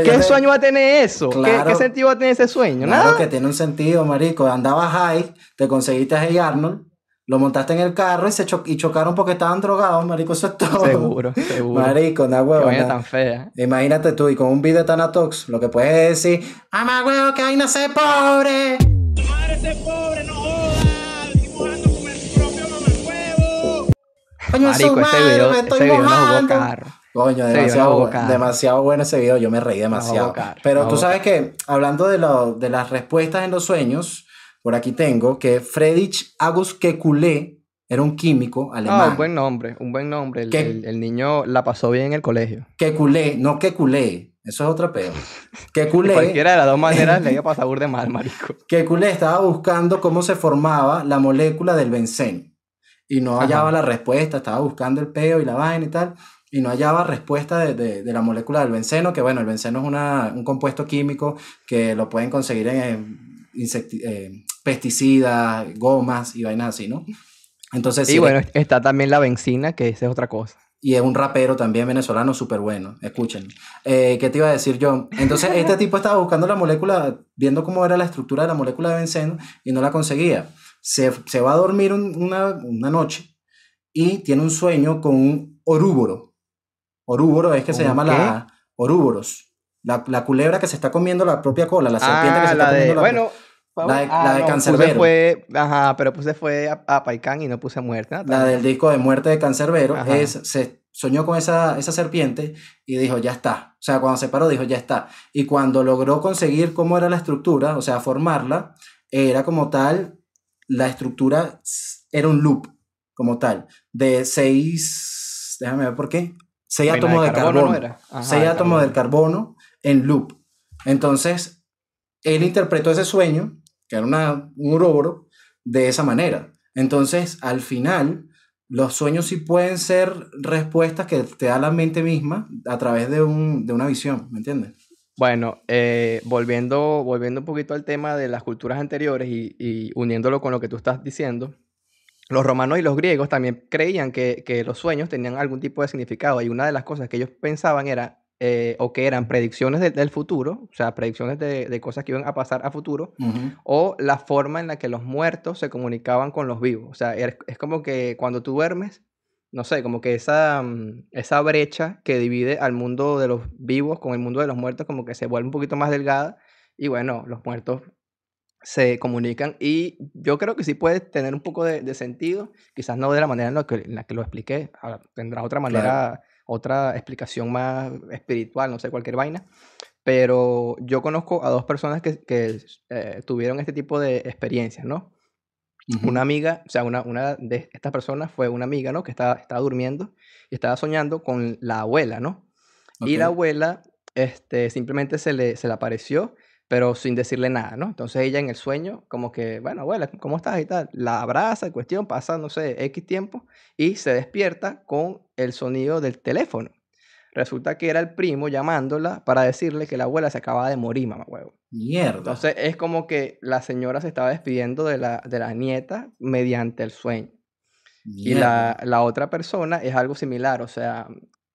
¿Qué sueño va a tener eso? ¿Qué, sentido va a tener ese sueño? Claro que tiene un sentido, marico. Andabas ahí, te conseguiste a Hey Arnold, lo montaste en el carro y, se y chocaron porque estaban drogados, marico. Eso es todo. Seguro, seguro. Marico, una huevo. Qué tan fea. Imagínate tú, y con un video tan atox, lo que puedes decir, ¡Ama huevo que vaina ser pobre! Tu madre ser pobre, Coño, Marico, ese video, me estoy ese video Coño, demasiado, demasiado bueno ese video. Yo me reí demasiado. Pero tú sabes que, hablando de, lo, de las respuestas en los sueños, por aquí tengo que Friedrich August Kekulé era un químico alemán. Ah, un buen nombre, un buen nombre. El, el, niño la pasó bien en el colegio. Kekulé, no Kekulé. Eso es otra peor. Kekulé. Cualquiera de las dos maneras le iba a pasar de mal, marico. Kekulé estaba buscando cómo se formaba la molécula del benceno y no hallaba la respuesta, estaba buscando el peo y la vaina y tal, y no hallaba respuesta de, de, la molécula del benceno, que bueno, el benceno es una, un compuesto químico que lo pueden conseguir en eh, pesticidas, gomas y vainas así, ¿no? Entonces, y bueno, está también la benzina, que esa es otra cosa. Y es un rapero también venezolano súper bueno, escuchen. Eh, ¿Qué te iba a decir yo? Entonces, este tipo estaba buscando la molécula, viendo cómo era la estructura de la molécula de benceno y no la conseguía se, se va a dormir una, una, noche y tiene un sueño con un orúboro. Orúboro es que se llama la orúboros. La, la, culebra que se está comiendo la propia cola, la serpiente que se ah, está comiendo la Bueno, la de, ah, la de Cancerbero. Fue, ajá, pero pues se fue a, a Paicán y no puse muerte. La del disco de muerte de Cancerbero es, se soñó con esa, esa serpiente y dijo, ya está. O sea, cuando se paró dijo, ya está. Y cuando logró conseguir cómo era la estructura, o sea, formarla, era como tal la estructura era un loop como tal, de seis, déjame ver por qué, seis átomos de carbono, seis átomos del carbono en loop. Entonces, él interpretó ese sueño, que era una, un uróboro, de esa manera. Entonces, al final, los sueños sí pueden ser respuestas que te da la mente misma a través de, un, de una visión, ¿me entiendes? Bueno, eh, volviendo, volviendo un poquito al tema de las culturas anteriores y, uniéndolo con lo que tú estás diciendo, los romanos y los griegos también creían que, los sueños tenían algún tipo de significado y una de las cosas que ellos pensaban era eh, o que eran predicciones del futuro, o sea, predicciones de, cosas que iban a pasar a futuro, o la forma en la que los muertos se comunicaban con los vivos. O sea, es, como que cuando tú duermes, no sé, como que esa, mm, esa brecha que divide al mundo de los vivos con el mundo de los muertos, como que se vuelve un poquito más delgada, y bueno, los muertos se comunican y yo creo que sí puede tener un poco de, sentido, quizás no de la manera en la que, en la que lo expliqué, tendrá otra manera, otra explicación más espiritual, no sé, cualquier vaina, pero yo conozco a dos personas que, que eh, tuvieron este tipo de experiencias, ¿no? Una amiga, o sea, una, una de estas personas fue una amiga, ¿no? Que estaba, estaba durmiendo y estaba soñando con la abuela, ¿no? Y la abuela este, simplemente se le, se le apareció pero sin decirle nada, ¿no? Entonces ella en el sueño, como que, bueno, abuela, ¿cómo estás? y tal, la abraza, cuestión, pasa, no sé, X tiempo, y se despierta con el sonido del teléfono. Resulta que era el primo llamándola para decirle que la abuela se acaba de morir, mamá huevo. Mierda. Entonces es como que la señora se estaba despidiendo de la, de la nieta mediante el sueño. Y la, la, otra persona es algo similar, o sea,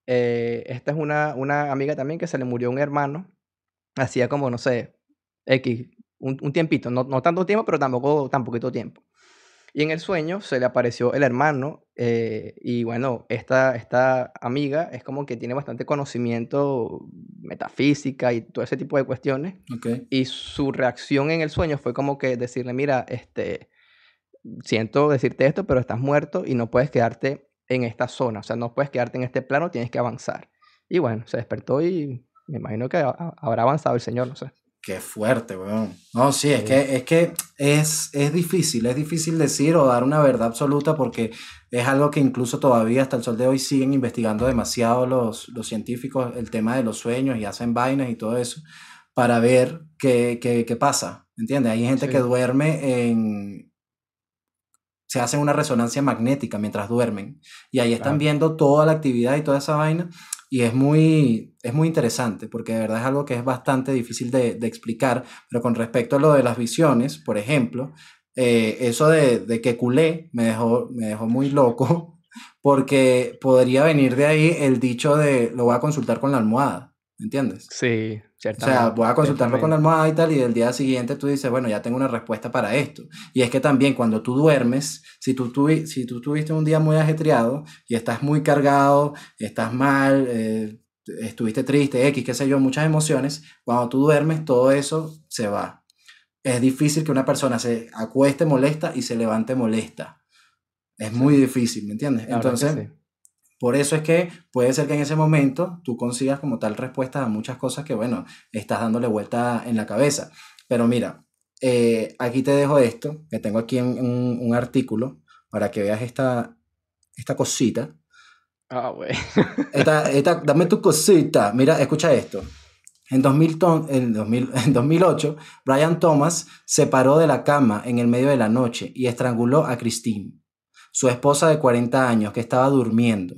eh, esta es una, una amiga también que se le murió un hermano, hacía como, no sé, X, un, un tiempito, no, no, tanto tiempo, pero tampoco tan poquito tiempo. Y en el sueño se le apareció el hermano eh, y bueno, esta, esta amiga es como que tiene bastante conocimiento metafísica y todo ese tipo de cuestiones. Y su reacción en el sueño fue como que decirle, mira, este, siento decirte esto, pero estás muerto y no puedes quedarte en esta zona, o sea, no puedes quedarte en este plano, tienes que avanzar. Y bueno, se despertó y me imagino que habrá avanzado el Señor, no sé. Qué fuerte, weón. No, sí, es que, es que es, es difícil, es difícil decir o dar una verdad absoluta porque es algo que incluso todavía hasta el sol de hoy siguen investigando demasiado los, los científicos, el tema de los sueños y hacen vainas y todo eso, para ver qué, qué, qué pasa, ¿entiendes? Hay gente que duerme en... Se hacen una resonancia magnética mientras duermen y ahí están viendo toda la actividad y toda esa vaina y es muy, es muy interesante porque de verdad es algo que es bastante difícil de, explicar, pero con respecto a lo de las visiones, por ejemplo, eh, eso de, de, que culé me dejó, me dejó muy loco porque podría venir de ahí el dicho de lo voy a consultar con la almohada, ¿me entiendes? Sí, o sea, voy a consultarlo con la almohada y tal, y el día siguiente tú dices, bueno, ya tengo una respuesta para esto. Y es que también cuando tú duermes, si tú, si tú tuviste un día muy ajetreado y estás muy cargado, estás mal, eh, estuviste triste, X, qué sé yo, muchas emociones, cuando tú duermes, todo eso se va. Es difícil que una persona se acueste molesta y se levante molesta. Es muy difícil, ¿me entiendes? Entonces, por eso es que puede ser que en ese momento tú consigas como tal respuesta a muchas cosas que, bueno, estás dándole vuelta en la cabeza. Pero mira, eh, aquí te dejo esto, que tengo aquí un, un, artículo para que veas esta, esta cosita. Ah, güey. esta, dame tu cosita. Mira, escucha esto. En, 2000, en, 2000, en 2008, Brian Thomas se paró de la cama en el medio de la noche y estranguló a Christine, su esposa de 40 años, que estaba durmiendo.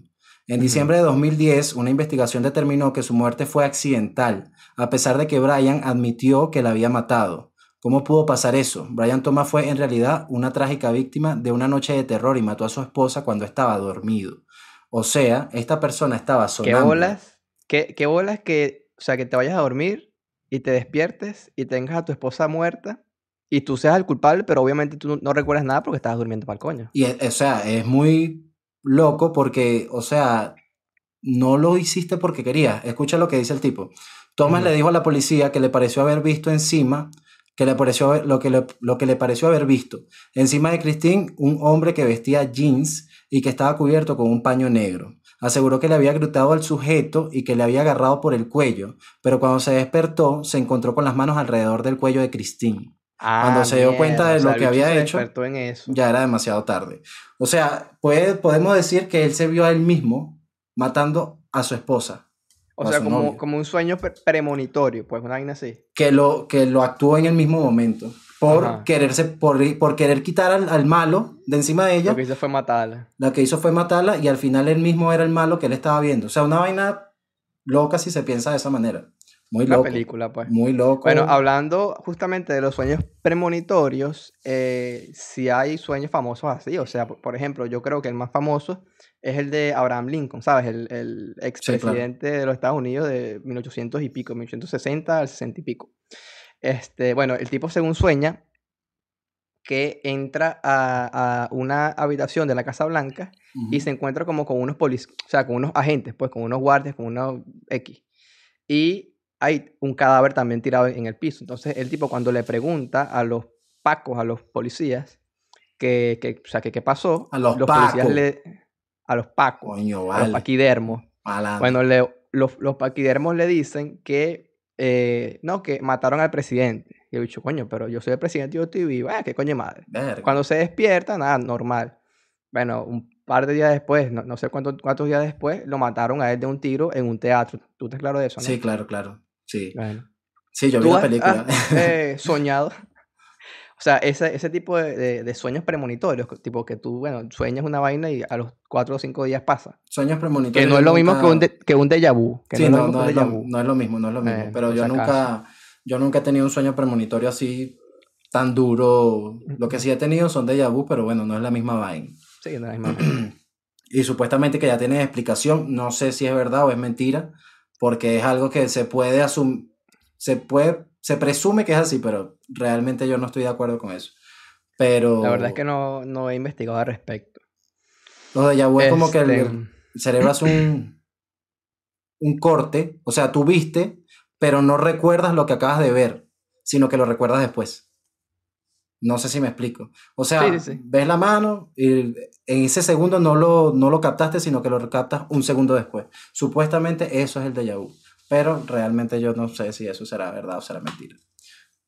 En diciembre de 2010, una investigación determinó que su muerte fue accidental, a pesar de que Brian admitió que la había matado. ¿Cómo pudo pasar eso? Brian Thomas fue en realidad una trágica víctima de una noche de terror y mató a su esposa cuando estaba dormido. O sea, esta persona estaba sonando. ¿Qué bolas? ¿Qué, qué bolas que, o sea, que te vayas a dormir y te despiertes y tengas a tu esposa muerta y tú seas el culpable, pero obviamente tú no, recuerdas nada porque estabas durmiendo para el coño. Y, o sea, es muy loco porque, o sea, no lo hiciste porque querías. Escucha lo que dice el tipo. Thomas le dijo a la policía que le pareció haber visto encima, que le pareció lo que le, lo que le pareció haber visto. Encima de Christine, un hombre que vestía jeans y que estaba cubierto con un paño negro. Aseguró que le había gritado al sujeto y que le había agarrado por el cuello, pero cuando se despertó se encontró con las manos alrededor del cuello de Christine. Cuando ah, se dio cuenta de lo que había hecho, ya era demasiado tarde. O sea, puede, podemos decir que él se vio a él mismo matando a su esposa. O sea, como, como, un sueño premonitorio, pues una vaina así. Que lo, que lo actuó en el mismo momento. Por quererse, por, por, querer quitar al, al, malo de encima de ella. Lo que hizo fue matarla. Lo que hizo fue matarla y al final él mismo era el malo que él estaba viendo. O sea, una vaina loca si se piensa de esa manera. Muy loco. película, pues. Muy loco. Bueno, hablando justamente de los sueños premonitorios, eh, si hay sueños famosos así. O sea, por, ejemplo, yo creo que el más famoso es el de Abraham Lincoln, ¿sabes? El, el expresidente de los Estados Unidos de 1800 y pico, 1860 al 60 y pico. Este, bueno, el tipo según sueña que entra a, una habitación de la Casa Blanca y se encuentra como con unos policías, o sea, con unos agentes, pues con unos guardias, con unos X. Y hay un cadáver también tirado en el piso. Entonces el tipo cuando le pregunta a los pacos, a los policías, que, que o sea, que qué pasó, a los, policías le... A los pacos, Coño, a los paquidermos. Bueno, le, los, los paquidermos le dicen que, eh, no, que mataron al presidente. Y he dicho, coño, pero yo soy el presidente y yo estoy vivo. Ah, qué coño madre. Cuando se despierta, nada, normal. Bueno, un par de días después, no, sé cuántos, cuántos días después, lo mataron a él de un tiro en un teatro. ¿Tú estás claro de eso, no? Sí, claro, claro. Sí. Sí, yo vi la película. eh, soñado. O sea, ese, ese tipo de, de, sueños premonitorios, tipo que tú, bueno, sueñas una vaina y a los cuatro o cinco días pasa. Sueños premonitorios. Que no es lo mismo que un, que un déjà vu. Que sí, no, no, es lo, no, es lo, mismo, no es lo mismo. Eh, pero yo nunca, yo nunca he tenido un sueño premonitorio así tan duro. Lo que sí he tenido son déjà vu, pero bueno, no es la misma vaina. Sí, no es la misma vaina. y supuestamente que ya tiene explicación, no sé si es verdad o es mentira, porque es algo que se puede asumir, se puede, se presume que es así, pero realmente yo no estoy de acuerdo con eso. Pero... La verdad es que no, no he investigado al respecto. Lo de Yahoo es como que el, este, cerebro hace un, un corte, o sea, tú viste, pero no recuerdas lo que acabas de ver, sino que lo recuerdas después. No sé si me explico. O sea, ves la mano y en ese segundo no lo, no lo captaste, sino que lo captas un segundo después. Supuestamente eso es el déjà vu. Pero realmente yo no sé si eso será verdad o será mentira.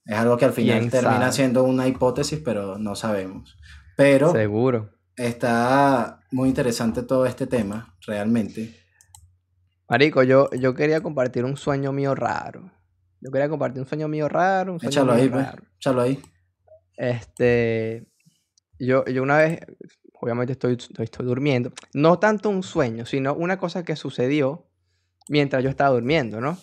Es algo que al final termina siendo una hipótesis, pero no sabemos. Pero. Seguro. Está muy interesante todo este tema, realmente. Marico, yo, yo quería compartir un sueño mío raro. Yo quería compartir un sueño mío raro. Un sueño échalo ahí, pues. Échalo ahí. Este, yo, yo una vez, obviamente estoy, estoy, durmiendo, no tanto un sueño, sino una cosa que sucedió mientras yo estaba durmiendo, ¿no?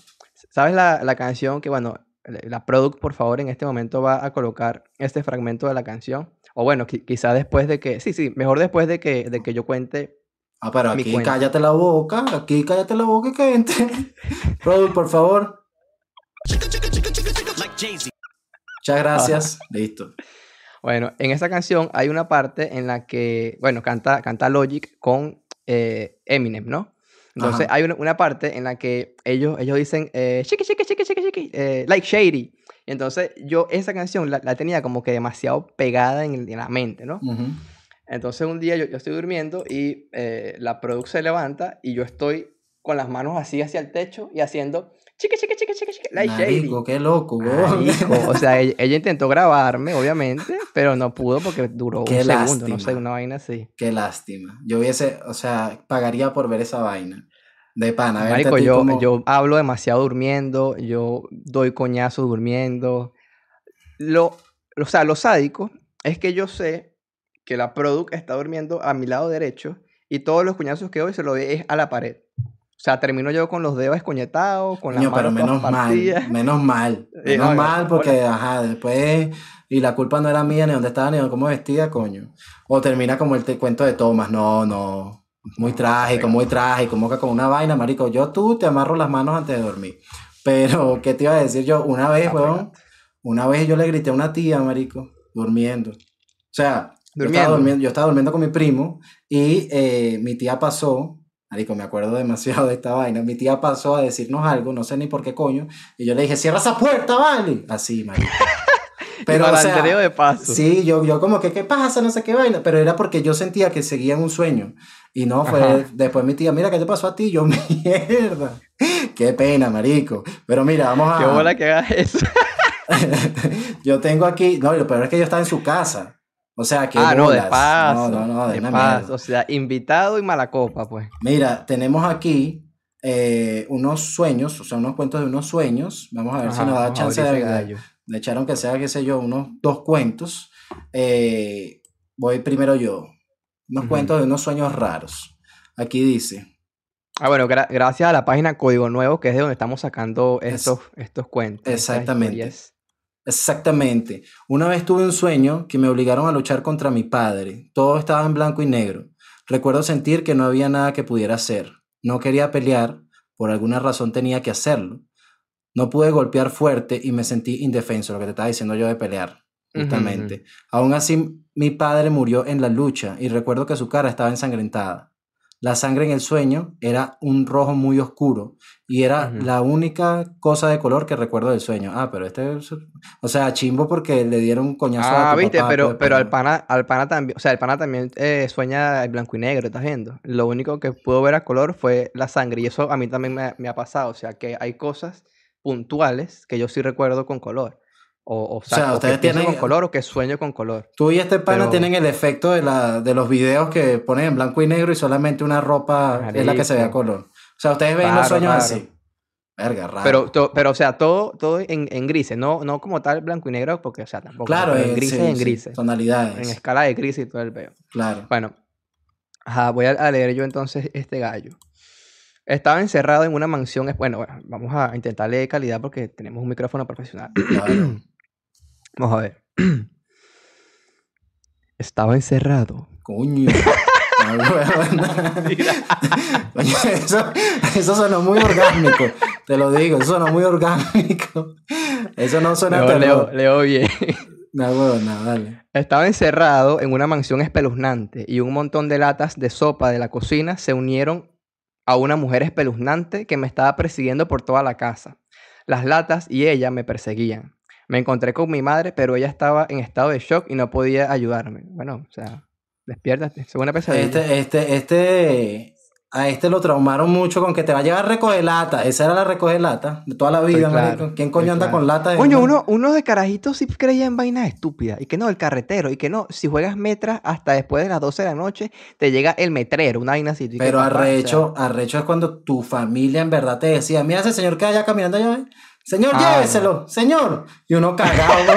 ¿Sabes la, la canción que, bueno, la Product, por favor, en este momento va a colocar este fragmento de la canción? O bueno, quizá después de que, sí, sí, mejor después de que, de que yo cuente. Ah, pero aquí cállate la boca, aquí cállate la boca que entre. Product, por favor. Muchas gracias. Listo. Bueno, en esa canción hay una parte en la que, bueno, canta, canta Logic con eh, Eminem, ¿no? Entonces hay una, parte en la que ellos, ellos dicen, eh, chiqui, chiqui, chiqui, chiqui, chiqui, eh, like shady. Y entonces yo esa canción la, tenía como que demasiado pegada en, la mente, ¿no? Entonces un día yo, yo estoy durmiendo y eh, la producción se levanta y yo estoy con las manos así hacia el techo y haciendo chique, chique, chique, like Marico, qué loco, O sea, ella, intentó grabarme, obviamente, pero no pudo porque duró un segundo, no sé, una vaina así. Qué lástima. Yo hubiese, o sea, pagaría por ver esa vaina. De pana, Marico, yo, yo hablo demasiado durmiendo, yo doy coñazo durmiendo. Lo, o sea, lo sádico es que yo sé que la product está durmiendo a mi lado derecho y todos los coñazos que doy se lo doy a la pared. O sea, termino yo con los dedos escoñetados, con las manos pero menos mal, menos mal, menos mal porque, ajá, después, y la culpa no era mía, ni dónde estaba, ni cómo vestía, coño. O termina como el cuento de Thomas, no, no, muy trágico, muy trágico, como que con una vaina, marico, yo tú te amarro las manos antes de dormir. Pero, ¿qué te iba a decir yo? Una vez, weón, una vez yo le grité a una tía, marico, durmiendo. O sea, Yo, estaba durmiendo, yo estaba durmiendo con mi primo y eh, mi tía pasó Marico, me acuerdo demasiado de esta vaina. Mi tía pasó a decirnos algo, no sé ni por qué coño, y yo le dije, cierra esa puerta, vale. Así, marico. Pero, o sea, de paso. Sí, yo, yo como que, ¿qué pasa? No sé qué vaina. Pero era porque yo sentía que seguía en un sueño. Y no, fue después mi tía, mira, ¿qué te pasó a ti? Yo, mierda. Qué pena, marico. Pero mira, vamos a... Qué bola que hagas eso. yo tengo aquí, no, lo peor es que yo estaba en su casa. O sea, que. Ah, no, de paso. No, no, no, de, paso. O sea, invitado y mala copa, pues. Mira, tenemos aquí eh, unos sueños, o sea, unos cuentos de unos sueños. Vamos a ver si nos da chance de, de, de, echar, aunque sea, qué sé yo, unos dos cuentos. Eh, voy primero yo. Unos cuentos de unos sueños raros. Aquí dice: Ah, bueno, gracias a la página Código Nuevo, que es de donde estamos sacando estos, estos cuentos. Exactamente. Exactamente. Una vez tuve un sueño que me obligaron a luchar contra mi padre. Todo estaba en blanco y negro. Recuerdo sentir que no había nada que pudiera hacer. No quería pelear, por alguna razón tenía que hacerlo. No pude golpear fuerte y me sentí indefenso, lo que te estaba diciendo yo de pelear, justamente. Aún así, mi padre murió en la lucha y recuerdo que su cara estaba ensangrentada. La sangre en el sueño era un rojo muy oscuro y era la única cosa de color que recuerdo del sueño. Ah, pero este, o sea, chimbo porque le dieron un coñazo ah, a tu viste, pero, pues, pero al pana, al pana también, o sea, el pana también eh, sueña en blanco y negro, ¿estás viendo? Lo único que pudo ver a color fue la sangre y eso a mí también me, me ha pasado, o sea, que hay cosas puntuales que yo sí recuerdo con color. O, o, sea, ustedes tienen con color o que sueño con color. Tú y este pana tienen el efecto de, la, de los videos que ponen en blanco y negro y solamente una ropa es la que se ve a color. O sea, ustedes ven los sueños así. Verga, raro. Pero, pero o sea, todo, todo en, en, grises, no, no como tal blanco y negro, porque, o sea, tampoco. Claro, en grises, en grises. tonalidades. En escala de grises y todo el peo. Claro. Bueno, voy a leer yo entonces este gallo. Estaba encerrado en una mansión. Bueno, bueno, vamos a intentar leer calidad porque tenemos un micrófono profesional. Claro. Vamos a ver. Estaba encerrado. Coño. eso, eso sonó muy orgánico. Te lo digo, eso sonó muy orgánico. Eso no suena leo, leo, leo, bien. No, no, dale. Estaba encerrado en una mansión espeluznante y un montón de latas de sopa de la cocina se unieron a una mujer espeluznante que me estaba persiguiendo por toda la casa. Las latas y ella me perseguían. Me encontré con mi madre, pero ella estaba en estado de shock y no podía ayudarme. Bueno, o sea, despiértate, es una pesadilla. Este, este, este, a este lo traumaron mucho con que te va a llevar a recoger lata. Esa era la recoger lata de toda la vida, ¿Quién coño anda con lata? De coño, uno, uno de carajitos sí creía en vainas estúpidas. Y que no, el carretero. Y que no, si juegas metras hasta después de las 12 de la noche, te llega el metrero, una vaina así. Pero arrecho, arrecho es cuando tu familia en verdad te decía, mira ese señor que allá caminando allá, Señor, ah, lléveselo, señor. Y uno cagado.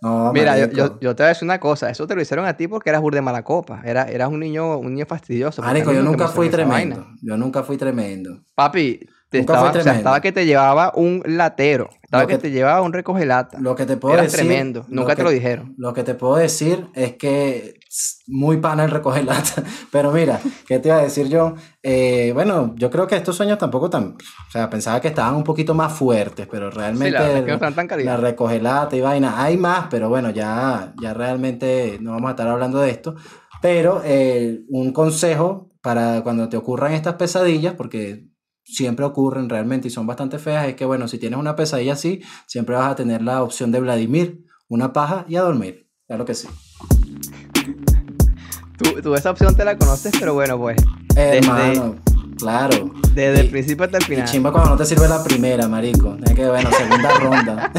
no, no, Mira, yo, yo, te voy a decir una cosa. Eso te lo hicieron a ti porque eras burde mala copa. Era, eras un niño, un niño fastidioso. Marico, yo nunca fui tremendo. Yo nunca fui tremendo. Papi, te estaba, o sea, estaba que te llevaba un latero. Estaba que, te llevaba un recogelata. Lo que te puedo decir. tremendo. Nunca te lo dijeron. Lo que te puedo decir es que muy pana el recoger lata. Pero mira, ¿qué te iba a decir yo? Eh, bueno, yo creo que estos sueños tampoco tan. O sea, pensaba que estaban un poquito más fuertes, pero realmente. la, recoger lata y vaina. Hay más, pero bueno, ya, ya realmente no vamos a estar hablando de esto. Pero eh, un consejo para cuando te ocurran estas pesadillas, porque siempre ocurren realmente y son bastante feas, es que bueno, si tienes una pesadilla así, siempre vas a tener la opción de Vladimir, una paja y a dormir. Claro que sí. Tú, esa opción te la conoces, pero bueno, pues. Hermano, claro. Desde el principio hasta el final. Y chimba cuando no te sirve la primera, marico. Es que, bueno, segunda ronda.